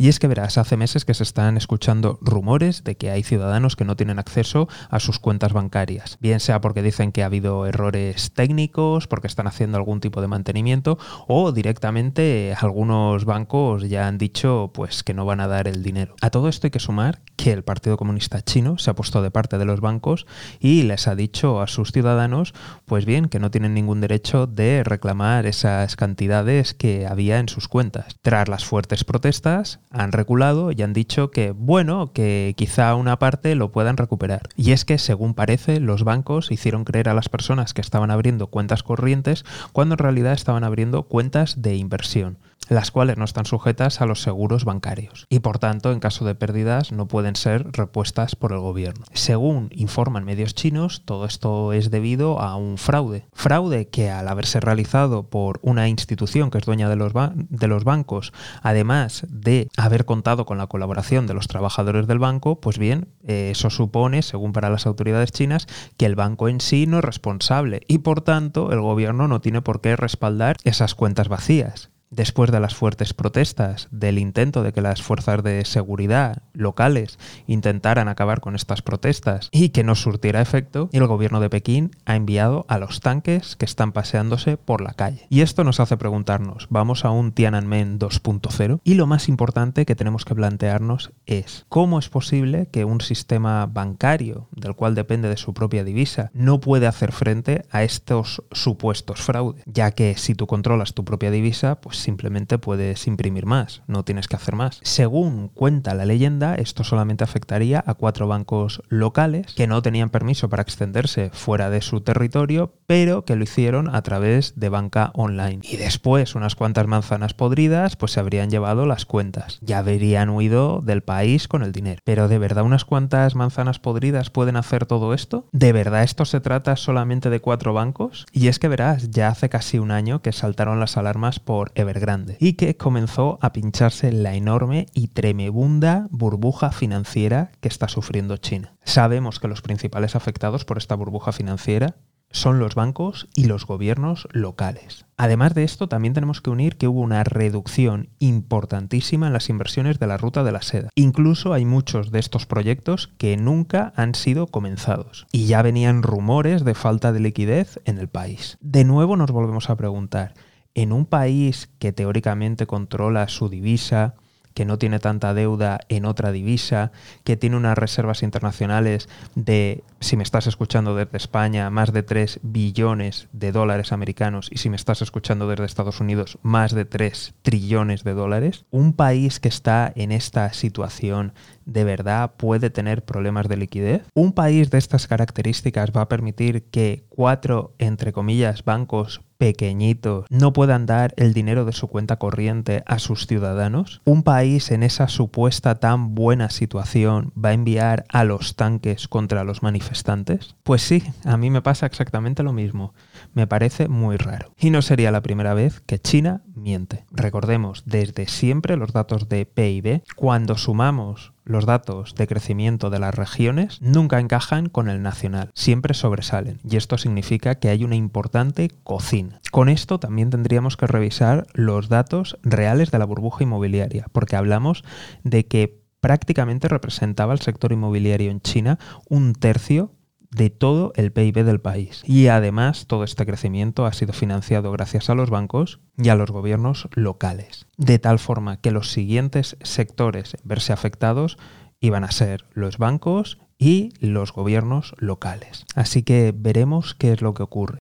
Y es que verás, hace meses que se están escuchando rumores de que hay ciudadanos que no tienen acceso a sus cuentas bancarias, bien sea porque dicen que ha habido errores técnicos, porque están haciendo algún tipo de mantenimiento o directamente algunos bancos ya han dicho pues que no van a dar el dinero. A todo esto hay que sumar que el Partido Comunista Chino se ha puesto de parte de los bancos y les ha dicho a sus ciudadanos pues bien que no tienen ningún derecho de reclamar esas cantidades que había en sus cuentas. Tras las fuertes protestas han reculado y han dicho que bueno, que quizá una parte lo puedan recuperar. Y es que según parece los bancos hicieron creer a las personas que estaban abriendo cuentas corrientes cuando en realidad estaban abriendo cuentas de inversión las cuales no están sujetas a los seguros bancarios y por tanto en caso de pérdidas no pueden ser repuestas por el gobierno. Según informan medios chinos, todo esto es debido a un fraude. Fraude que al haberse realizado por una institución que es dueña de los, de los bancos, además de haber contado con la colaboración de los trabajadores del banco, pues bien, eso supone, según para las autoridades chinas, que el banco en sí no es responsable y por tanto el gobierno no tiene por qué respaldar esas cuentas vacías después de las fuertes protestas, del intento de que las fuerzas de seguridad locales intentaran acabar con estas protestas y que no surtiera efecto, el gobierno de Pekín ha enviado a los tanques que están paseándose por la calle. Y esto nos hace preguntarnos, ¿vamos a un Tiananmen 2.0? Y lo más importante que tenemos que plantearnos es, ¿cómo es posible que un sistema bancario, del cual depende de su propia divisa, no puede hacer frente a estos supuestos fraudes? Ya que si tú controlas tu propia divisa, pues simplemente puedes imprimir más, no tienes que hacer más. Según cuenta la leyenda, esto solamente afectaría a cuatro bancos locales que no tenían permiso para extenderse fuera de su territorio, pero que lo hicieron a través de banca online. Y después, unas cuantas manzanas podridas, pues se habrían llevado las cuentas. Ya habrían huido del país con el dinero. Pero ¿de verdad unas cuantas manzanas podridas pueden hacer todo esto? ¿De verdad esto se trata solamente de cuatro bancos? Y es que verás, ya hace casi un año que saltaron las alarmas por grande y que comenzó a pincharse la enorme y tremebunda burbuja financiera que está sufriendo China. Sabemos que los principales afectados por esta burbuja financiera son los bancos y los gobiernos locales. Además de esto, también tenemos que unir que hubo una reducción importantísima en las inversiones de la ruta de la seda. Incluso hay muchos de estos proyectos que nunca han sido comenzados. Y ya venían rumores de falta de liquidez en el país. De nuevo nos volvemos a preguntar, en un país que teóricamente controla su divisa, que no tiene tanta deuda en otra divisa, que tiene unas reservas internacionales de, si me estás escuchando desde España, más de 3 billones de dólares americanos y si me estás escuchando desde Estados Unidos, más de 3 trillones de dólares. Un país que está en esta situación de verdad puede tener problemas de liquidez. Un país de estas características va a permitir que cuatro, entre comillas, bancos pequeñitos no puedan dar el dinero de su cuenta corriente a sus ciudadanos? ¿Un país en esa supuesta tan buena situación va a enviar a los tanques contra los manifestantes? Pues sí, a mí me pasa exactamente lo mismo. Me parece muy raro. Y no sería la primera vez que China miente. Recordemos, desde siempre los datos de PIB, cuando sumamos los datos de crecimiento de las regiones nunca encajan con el nacional, siempre sobresalen y esto significa que hay una importante cocina. Con esto también tendríamos que revisar los datos reales de la burbuja inmobiliaria, porque hablamos de que prácticamente representaba el sector inmobiliario en China un tercio de todo el PIB del país. Y además todo este crecimiento ha sido financiado gracias a los bancos y a los gobiernos locales. De tal forma que los siguientes sectores verse afectados iban a ser los bancos y los gobiernos locales. Así que veremos qué es lo que ocurre.